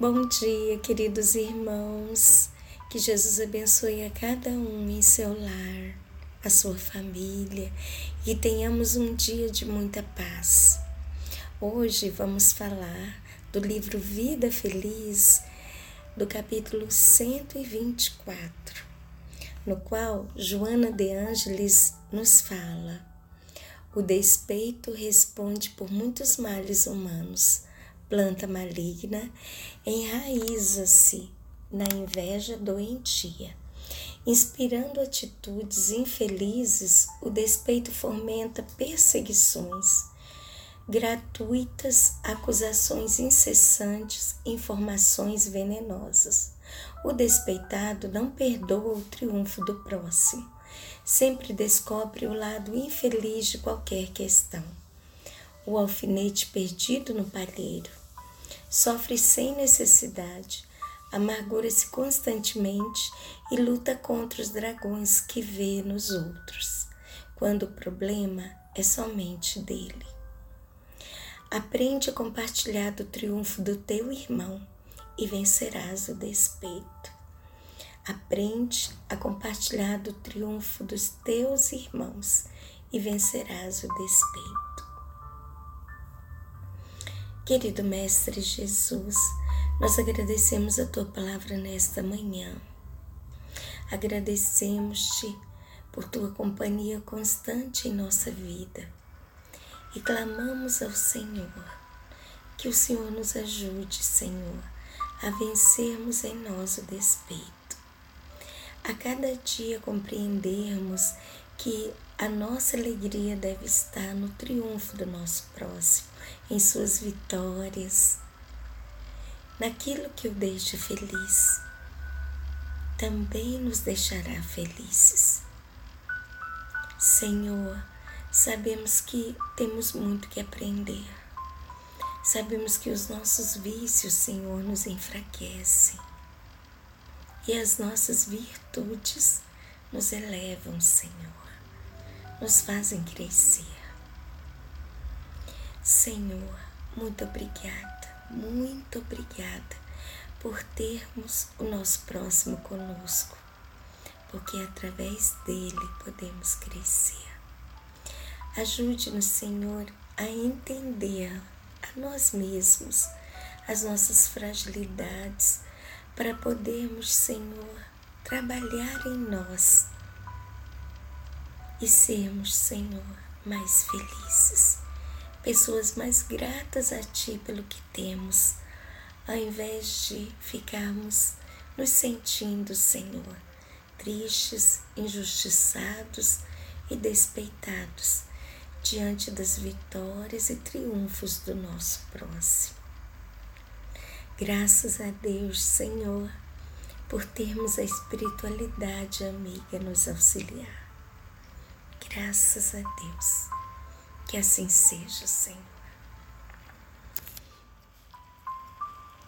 Bom dia, queridos irmãos. Que Jesus abençoe a cada um em seu lar, a sua família e tenhamos um dia de muita paz. Hoje vamos falar do livro Vida Feliz, do capítulo 124, no qual Joana de Ângeles nos fala: O despeito responde por muitos males humanos planta maligna, enraiza-se na inveja doentia. Inspirando atitudes infelizes, o despeito fomenta perseguições, gratuitas acusações incessantes, informações venenosas. O despeitado não perdoa o triunfo do próximo, sempre descobre o lado infeliz de qualquer questão o alfinete perdido no palheiro. Sofre sem necessidade, amargura-se constantemente e luta contra os dragões que vê nos outros, quando o problema é somente dele. Aprende a compartilhar do triunfo do teu irmão e vencerás o despeito. Aprende a compartilhar do triunfo dos teus irmãos e vencerás o despeito. Querido Mestre Jesus, nós agradecemos a tua palavra nesta manhã. Agradecemos-te por tua companhia constante em nossa vida e clamamos ao Senhor que o Senhor nos ajude, Senhor, a vencermos em nós o despeito. A cada dia compreendermos que a nossa alegria deve estar no triunfo do nosso próximo, em suas vitórias, naquilo que o deixa feliz. Também nos deixará felizes. Senhor, sabemos que temos muito que aprender. Sabemos que os nossos vícios, Senhor, nos enfraquecem. E as nossas virtudes nos elevam, Senhor nos fazem crescer. Senhor, muito obrigada, muito obrigada por termos o nosso próximo conosco, porque através dele podemos crescer. Ajude-nos, Senhor, a entender a nós mesmos, as nossas fragilidades, para podermos, Senhor, trabalhar em nós e sermos, Senhor, mais felizes, pessoas mais gratas a Ti pelo que temos, ao invés de ficarmos nos sentindo, Senhor, tristes, injustiçados e despeitados diante das vitórias e triunfos do nosso próximo. Graças a Deus, Senhor, por termos a espiritualidade amiga nos auxiliar. Graças a Deus. Que assim seja, Senhor.